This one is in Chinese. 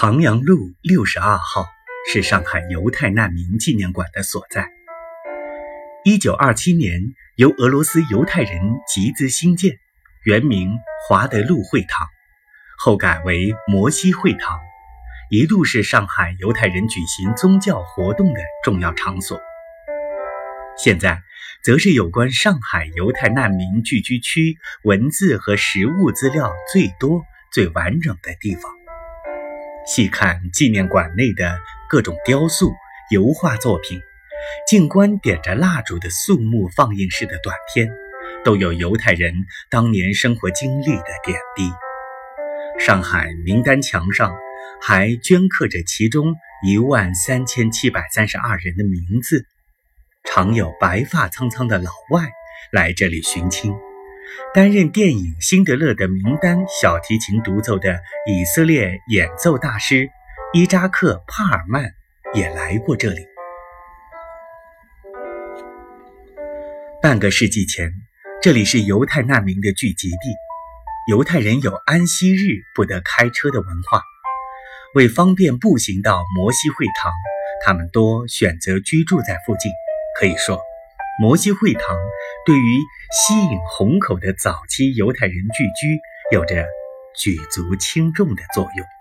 长阳路六十二号是上海犹太难民纪念馆的所在。一九二七年由俄罗斯犹太人集资兴建，原名华德路会堂，后改为摩西会堂，一度是上海犹太人举行宗教活动的重要场所。现在，则是有关上海犹太难民聚居区文字和实物资料最多、最完整的地方。细看纪念馆内的各种雕塑、油画作品，静观点着蜡烛的肃穆放映式的短片，都有犹太人当年生活经历的点滴。上海名单墙上还镌刻着其中一万三千七百三十二人的名字，常有白发苍苍的老外来这里寻亲。担任电影《辛德勒》的名单小提琴独奏的以色列演奏大师伊扎克·帕尔曼也来过这里。半个世纪前，这里是犹太难民的聚集地。犹太人有安息日不得开车的文化，为方便步行到摩西会堂，他们多选择居住在附近。可以说。摩西会堂对于吸引虹口的早期犹太人聚居有着举足轻重的作用。